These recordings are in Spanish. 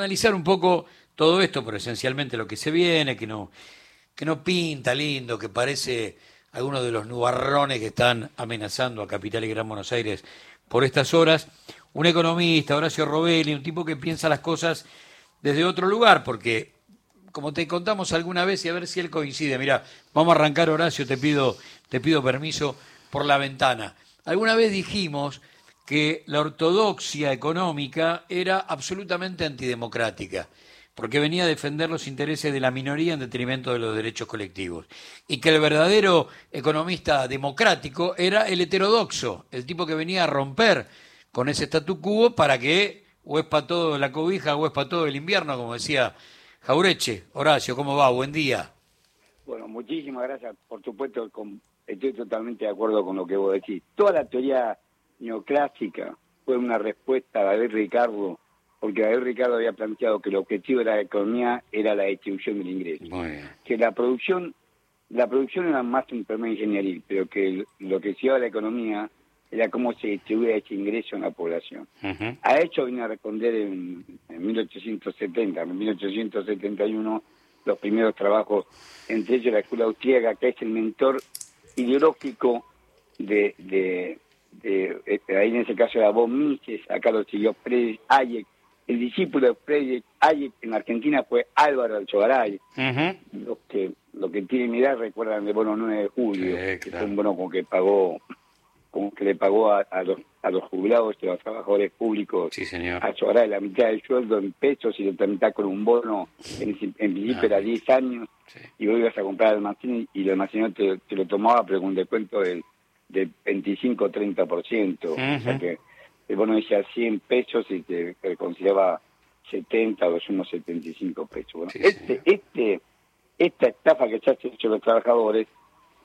analizar un poco todo esto, pero esencialmente lo que se viene, que no, que no pinta lindo, que parece algunos de los nubarrones que están amenazando a Capital y Gran Buenos Aires por estas horas. Un economista, Horacio Robelli, un tipo que piensa las cosas desde otro lugar, porque como te contamos alguna vez y a ver si él coincide. Mira, vamos a arrancar Horacio, te pido, te pido permiso por la ventana. Alguna vez dijimos que la ortodoxia económica era absolutamente antidemocrática, porque venía a defender los intereses de la minoría en detrimento de los derechos colectivos, y que el verdadero economista democrático era el heterodoxo, el tipo que venía a romper con ese statu quo para que o es todo la cobija o es para todo el invierno, como decía Jaureche. Horacio, ¿cómo va? Buen día. Bueno, muchísimas gracias. Por supuesto, estoy totalmente de acuerdo con lo que vos decís. Toda la teoría neoclásica fue una respuesta a David Ricardo, porque David Ricardo había planteado que el objetivo de la economía era la distribución del ingreso. Que la producción, la producción era más un problema ingenieril, pero que lo que se lleva a la economía era cómo se distribuía ese ingreso en la población. A hecho vine a responder en, 1870, en 1871, los primeros trabajos, entre ellos la escuela austríaca, que es el mentor ideológico de, de, este, ahí en ese caso era von Mises, acá lo siguió Friedrich Hayek, el discípulo de Friedrich Hayek en Argentina fue Álvaro Alchogaray, los que lo que tienen edad recuerdan de bono 9 de julio, que fue un bono con que pagó como que le pagó a, los, a los jubilados y a los trabajadores públicos sí, señor. a la mitad del sueldo en pesos y la mitad con un bono, en, en principio era 10 años, y vos ibas a comprar el almacén y el almacén te, te lo tomaba, pero con un descuento del, del 25-30%, o sea que el bono decía 100 pesos y te, consideraba 70 o unos 75 pesos. Bueno, este, este, esta estafa que se ha hecho los trabajadores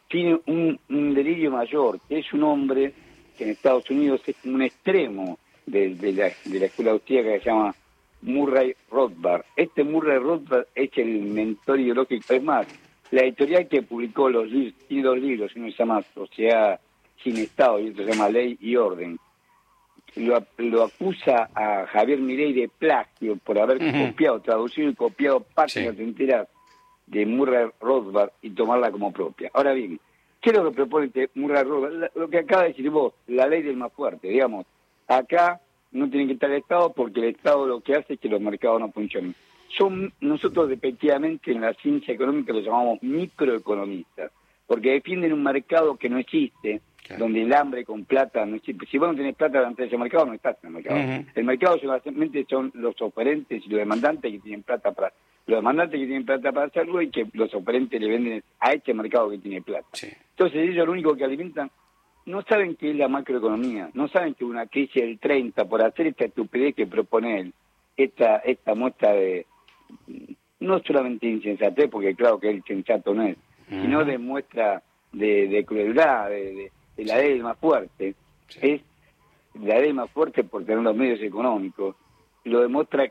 tiene un, delirio mayor, que es un hombre que en Estados Unidos es un extremo de, la, de la escuela austríaca que se llama Murray Rothbard. Este Murray Rothbard es el mentor ideológico. Es más, la editorial que publicó los dos libros, uno se llama Sociedad sin Estado y otro se llama Ley y Orden. Lo, acusa a Javier Mirey de plagio por haber copiado, traducido y copiado páginas enteras de Murray Rothbard y tomarla como propia. Ahora bien, ¿qué es lo que propone este Murray Rothbard? Lo que acaba de decir vos, la ley del más fuerte, digamos. Acá no tiene que estar el Estado porque el Estado lo que hace es que los mercados no funcionen. Son nosotros efectivamente en la ciencia económica lo llamamos microeconomistas, porque defienden un mercado que no existe, donde el hambre con plata no existe. Si vos no tenés plata delante de ese mercado, no estás en el mercado. El mercado solamente son los oferentes y los demandantes que tienen plata para los demandantes que tienen plata para hacerlo y que los oferentes le venden a este mercado que tiene plata. Entonces ellos lo único que alimentan, no saben qué es la macroeconomía, no saben que una crisis del 30 por hacer esta estupidez que propone él, esta, esta muestra de, no solamente insensatez, porque claro que el sensato no es, sino de muestra de, crueldad, de, la ley más fuerte, es la ley más fuerte por tener los medios económicos, lo demuestra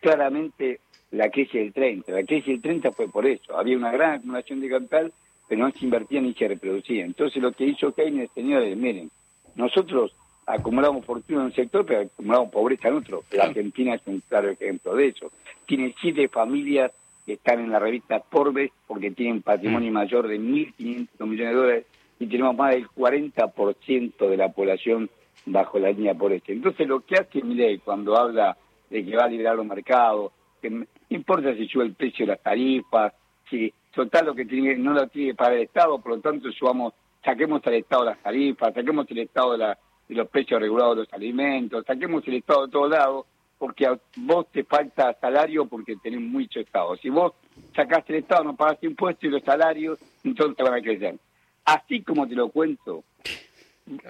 claramente la crisis del 30. La crisis del 30 fue por eso. Había una gran acumulación de capital, pero no se invertía ni se reproducía. Entonces lo que hizo Keynes, señores, miren, nosotros acumulamos fortuna en un sector, pero acumulamos pobreza en otro. La Argentina es un claro ejemplo de eso. Tiene siete familias que están en la revista Forbes porque tienen patrimonio mm. mayor de 1.500 millones de dólares y tenemos más del 40% de la población bajo la línea pobreza. Entonces lo que hace Milei cuando habla de que va a liberar los mercados, que no importa si sube el precio de las tarifas, si total lo que tiene, no lo tiene para el Estado, por lo tanto subamos, saquemos al Estado las tarifas, saquemos el Estado de, los precios regulados de los alimentos, saquemos el Estado de todos lados, porque a vos te falta salario porque tenés mucho Estado. Si vos sacaste el Estado, no pagaste impuestos y los salarios, entonces te van a crecer. Así como te lo cuento,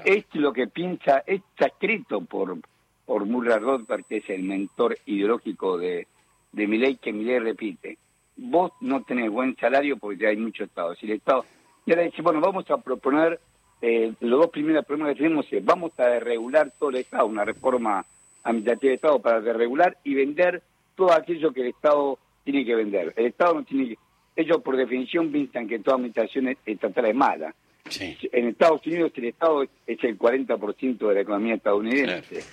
esto es lo que piensa, está escrito por, por Murray Rothbard, que es el mentor ideológico de, de mi ley que mi ley repite. Vos no tenés buen salario porque hay mucho Estado. Si el Estado... Y ahora dice, bueno, vamos a proponer, eh, los dos primeros problemas que tenemos es, vamos a desregular todo el Estado, una reforma administrativa de Estado para desregular y vender todo aquello que el Estado tiene que vender. El Estado no tiene que... Ellos por definición piensan que toda administración estatal es mala. En Estados Unidos el Estado es, el 40% de la economía estadounidense.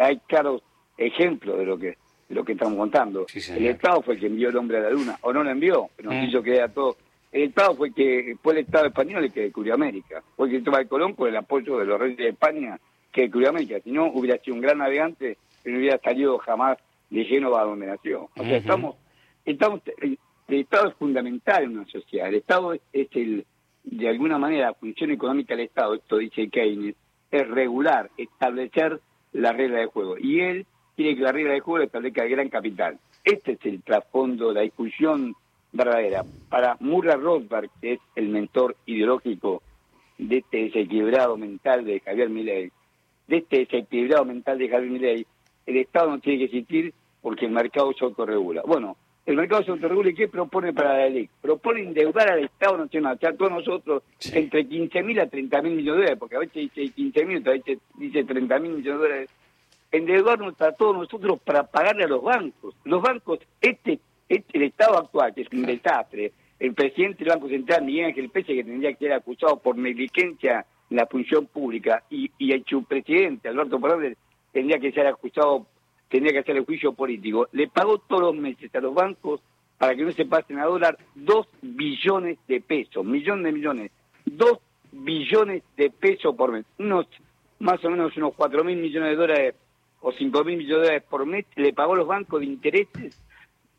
Hay claros ejemplos de lo que de lo que estamos contando. el Estado fue el que envió el hombre a la luna, o no lo envió, pero nos mm. hizo creer a todos. El Estado fue que fue el Estado español el que descubrió América. Fue el que toma el Colón con el apoyo de los reyes de España que América. Si no, hubiera sido un gran navegante que no hubiera salido jamás de Génova a donde nació. O sea, estamos, estamos, el, Estado es fundamental en una sociedad. El Estado es, el, de alguna manera, la función económica del Estado, esto dice Keynes, es regular, establecer la regla de juego. Y él quiere que la regla de juego la establezca el gran capital. Este es el trasfondo, la discusión verdadera. Para Murray Rothbard, que es el mentor ideológico de este desequilibrado mental de Javier Milei, de este desequilibrado mental de Javier Milei, el Estado no tiene que existir porque el mercado se autorregula. Bueno, el mercado se autorregula y ¿qué propone para la ley? Propone endeudar al Estado Nacional, o sea, todos nosotros, entre 15 mil a 30 mil millones de dólares, porque a veces dice 15 mil, a veces dice 30 mil millones de dólares, endeudarnos a todos nosotros para pagarle a los bancos. Los bancos, este, este el Estado actual, que es un desastre, el presidente del Banco Central, Miguel Ángel Pese, que tendría que ser acusado por negligencia en la función pública, y, y el subpresidente, Alberto Fernández, tendría que ser acusado tenía que hacer el juicio político, le pagó todos los meses a los bancos para que no se pasen a dólar dos billones de pesos, millón de millones, dos billones de pesos por mes, unos más o menos unos cuatro mil millones de dólares o cinco mil millones de dólares por mes, le pagó los bancos de intereses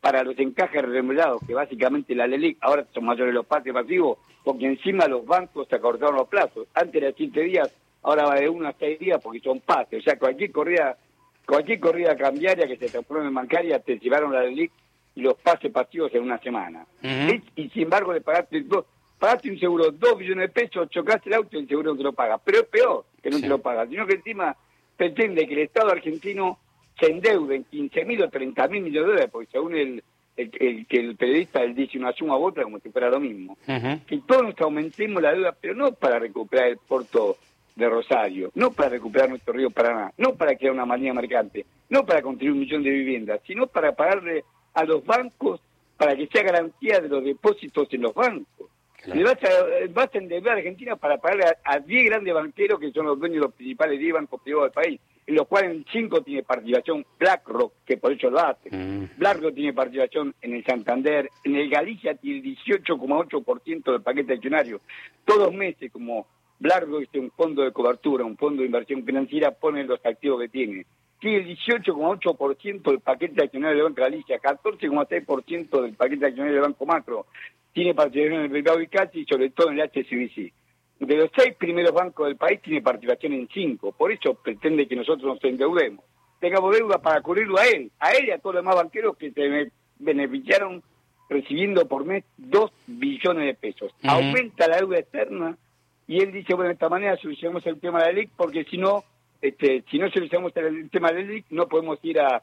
para los encajes remolados, que básicamente la LELIC, ahora son mayores los pases pasivos, porque encima los bancos se acortaron los plazos. Antes era siete días, ahora va de uno a seis días porque son pases. O sea, cualquier corrida Cualquier corrida cambiaria que se transforme en bancaria te llevaron la LIC y los pases pasivos en una semana. y, sin embargo le pagaste dos, pagaste un seguro dos billones de pesos, chocaste el auto y el seguro no te lo paga. Pero es peor que no te lo paga, sino que encima pretende que el Estado argentino se endeude en 15 mil o 30 mil millones de dólares, porque según el, el, que el periodista él dice una suma u otra como si fuera lo mismo. Que todos nos aumentemos la deuda, pero no para recuperar el porto de Rosario, no para recuperar nuestro río Paraná, no para crear una manía mercante, no para construir un millón de viviendas, sino para pagarle a los bancos para que sea garantía de los depósitos en los bancos. Le vas a, vas a endeudar a Argentina para pagarle a 10 grandes banqueros que son los dueños de los principales 10 bancos privados del país, los cuales en 5 tiene participación BlackRock, que por eso lo hace. Mm. BlackRock tiene participación en el Santander, en el Galicia tiene 18,8% del paquete accionario. Todos meses, como Largo es un fondo de cobertura, un fondo de inversión financiera, pone los activos que tiene. Tiene el 18,8% del paquete accionario del Banco Galicia, 14,6% del paquete accionario del Banco Macro. Tiene participación en el mercado y sobre todo en el HSBC. De los seis primeros bancos del país tiene participación en cinco. Por eso pretende que nosotros nos endeudemos. Tengamos deuda para cubrirlo a él, a él y a todos los demás banqueros que se beneficiaron recibiendo por mes dos billones de pesos. Aumenta la deuda externa y él dice, bueno, de esta manera solucionamos el tema de la LIC, porque si no, este, si no solucionamos el tema de la LIC, no podemos ir a,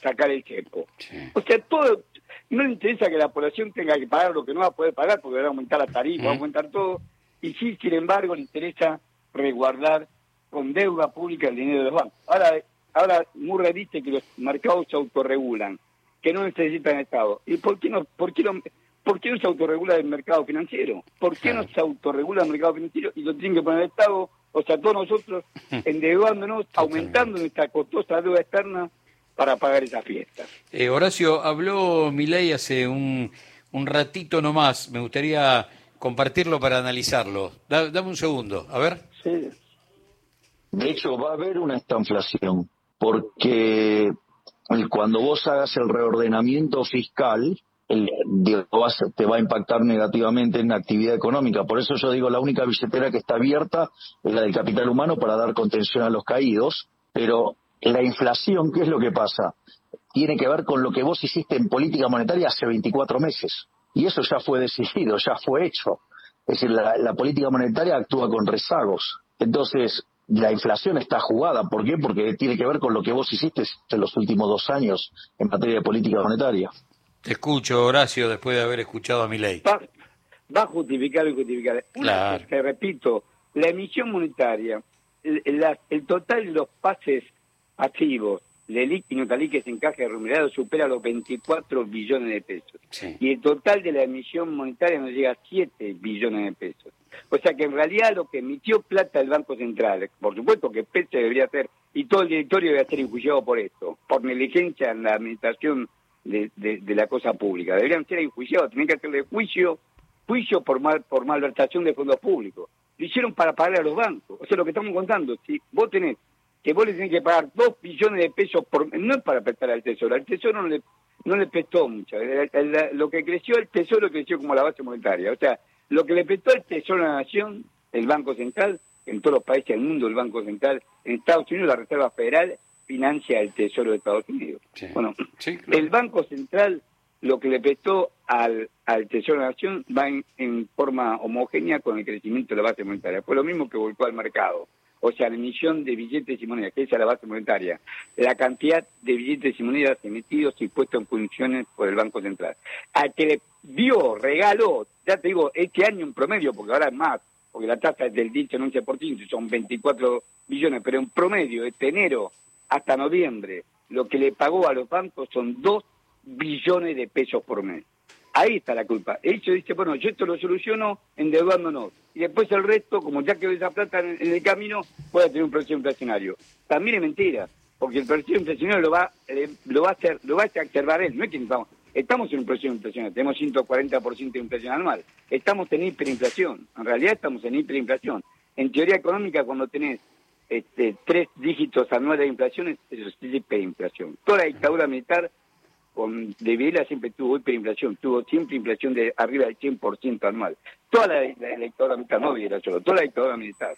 sacar el chepo. O sea, todo, no le interesa que la población tenga que pagar lo que no va a poder pagar, porque va a aumentar la tarifa, va a aumentar todo, y sí, sin embargo, le interesa resguardar con deuda pública el dinero de los bancos. Ahora, ahora Murray dice que los mercados se autorregulan, que no necesitan Estado. ¿Y por qué no, por qué no, ¿Por qué no se autorregula el mercado financiero? ¿Por qué no se autorregula el mercado financiero y lo tienen que poner el Estado? O sea, todos nosotros endeudándonos, aumentando nuestra costosa deuda externa para pagar esa fiesta. Eh, Horacio, habló Milei hace un, un ratito nomás. Me gustaría compartirlo para analizarlo. dame un segundo, a ver. Sí. De hecho, va a haber una estanflación, porque cuando vos hagas el reordenamiento fiscal, te va a impactar negativamente en la actividad económica. Por eso yo digo, la única billetera que está abierta es la del capital humano para dar contención a los caídos, pero la inflación, ¿qué es lo que pasa? Tiene que ver con lo que vos hiciste en política monetaria hace 24 meses. Y eso ya fue decidido, ya fue hecho. Es decir, la, política monetaria actúa con rezagos. Entonces, la inflación está jugada. ¿Por qué? Porque tiene que ver con lo que vos hiciste en los últimos dos años en materia de política monetaria. Te escucho, Horacio, después de haber escuchado a mi ley. Va, a justificar y justificar. Una claro. repito, la emisión monetaria, el, total de los pases activos, LELIC y Notalí que se encaje remunerado supera los 24 billones de pesos. Y el total de la emisión monetaria nos llega a 7 billones de pesos. O sea que en realidad lo que emitió plata el Banco Central, por supuesto que PESE debería ser, y todo el directorio debería ser enjuiciado por esto, por negligencia en la administración de, de, la cosa pública. Deberían ser enjuiciados, tienen que hacerle juicio, juicio por mal, por malversación de fondos públicos. Lo hicieron para pagar a los bancos. O sea, lo que estamos contando, si vos tenés que vos le tenés que pagar dos billones de pesos por no es para prestar al tesoro, al tesoro no le no le prestó mucho. Lo que creció el tesoro creció como la base monetaria. O sea, lo que le prestó el tesoro a la nación, el Banco Central, en todos los países del mundo el Banco Central, en Estados Unidos la Reserva Federal financia el tesoro de Estados Unidos. Bueno, el Banco Central lo que le prestó al, al Tesoro de la Nación va en, forma homogénea con el crecimiento de la base monetaria. Fue lo mismo que volcó al mercado. O sea, la emisión de billetes y monedas, que es la base monetaria. La cantidad de billetes y monedas emitidos y puestos en funciones por el Banco Central. Al que le dio, regaló, ya te digo, este año en promedio, porque ahora es más, porque la tasa es del dicho en 11%, son 24 billones, pero en promedio, este enero hasta noviembre, lo que le pagó a los bancos son 2 billones de pesos por mes. Ahí está la culpa. Ellos dice, bueno, yo esto lo soluciono endeudándonos. Y después el resto, como ya quedó esa plata en, el camino, puede tener un proceso inflacionario. También es mentira, porque el proceso inflacionario lo va, lo va a hacer, lo va a exacerbar él. No es que estamos, estamos en un proceso inflacionario, tenemos 140% de inflación anual. Estamos en hiperinflación. En realidad estamos en hiperinflación. En teoría económica, cuando tenés este, tres dígitos anuales de inflación, eso es hiperinflación. Toda la dictadura militar con de Vila siempre tuvo hiperinflación, tuvo siempre inflación de arriba del 100% anual. Toda la, dictadura militar, no Vila solo, toda la dictadura militar.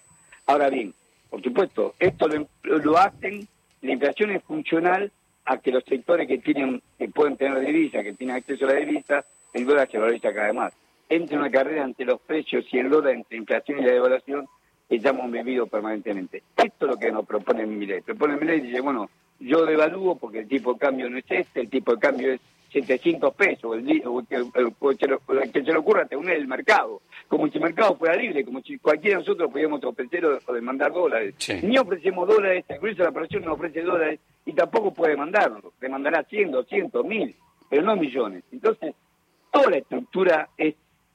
Ahora bien, por supuesto, esto lo, hacen, la inflación es funcional a que los sectores que tienen que pueden tener divisa, que tienen acceso a la divisa, el dólar se valoriza cada vez más. Entra una carrera entre los precios y el dólar, entre inflación y la devaluación, que ya hemos vivido permanentemente. Esto es lo que nos propone Milei. Propone Milei y dice, bueno, yo devalúo porque el tipo de cambio no es este, el tipo de cambio es 700 pesos, el, que se le ocurra tener el mercado, como si el mercado fuera libre, como si cualquiera de nosotros pudiéramos ofrecer o, demandar dólares. Ni ofrecemos dólares, incluso la operación no ofrece dólares y tampoco puede demandarlo, demandará 100, 200, 1000, pero no millones. Entonces, toda la estructura es,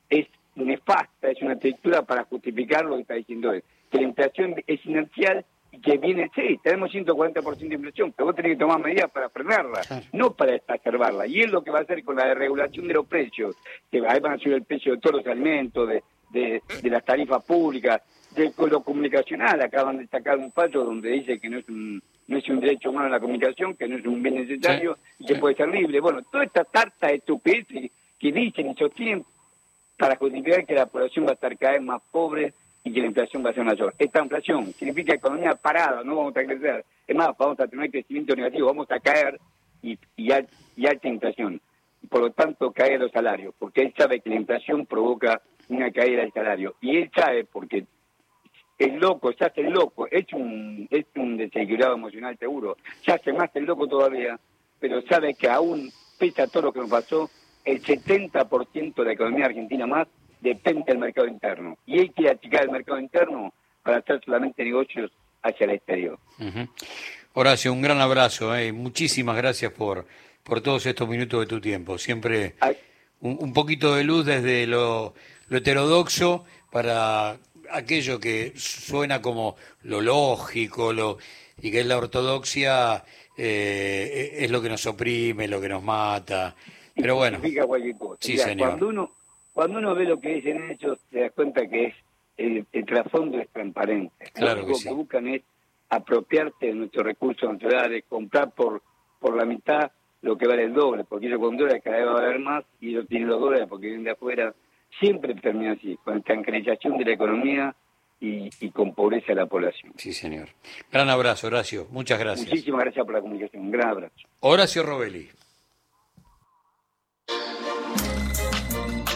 es nefasta, es una estructura para justificar lo que está diciendo él, que la inflación es inercial que viene, sí, tenemos 140% de inflación, pero vos tenés que tomar medidas para frenarla, no para exacerbarla. Y es lo que va a hacer con la desregulación de los precios, que ahí van a subir el precio de todos los alimentos, de, de, las tarifas públicas, de lo comunicacional. Acaban de sacar un fallo donde dice que no es un, no es un derecho humano la comunicación, que no es un bien necesario y que puede ser libre. Bueno, toda esta tarta de estupideces que dicen y sostienen para justificar que la población va a estar cada vez más pobre y que la inflación va a ser mayor. Esta inflación significa economía parada, no vamos a crecer. Es más, vamos a tener crecimiento negativo, vamos a caer y, y, alta inflación. Por lo tanto, caen los salarios, porque él sabe que la inflación provoca una caída del salario. Y él sabe, porque el loco, se hace el loco, es un, es un desequilibrado emocional seguro, se hace más el loco todavía, pero sabe que aún, pese a todo lo que nos pasó, el 70% de la economía argentina más depende del mercado interno. Y hay que achicar el mercado interno para hacer solamente negocios hacia el exterior. Horacio, un gran abrazo y eh. muchísimas gracias por, por todos estos minutos de tu tiempo. Siempre un, poquito de luz desde lo, heterodoxo para aquello que suena como lo lógico lo, y que es la ortodoxia, eh, es lo que nos oprime, lo que nos mata. Pero bueno, sí, señor. Cuando uno, cuando uno ve lo que dicen ellos, se da cuenta que es el, trasfondo es transparente. Claro lo que, buscan es apropiarte de nuestros recursos naturales, comprar por, por la mitad lo que vale el doble, porque ellos con dólares cada vez va a valer más y ellos tienen los dólares porque vienen de afuera. Siempre termina así, con estancanización de la economía y, y, con pobreza de la población. Sí, señor. Gran abrazo, Horacio. Muchas gracias. Muchísimas gracias por la comunicación. Un gran abrazo. Horacio Robelli.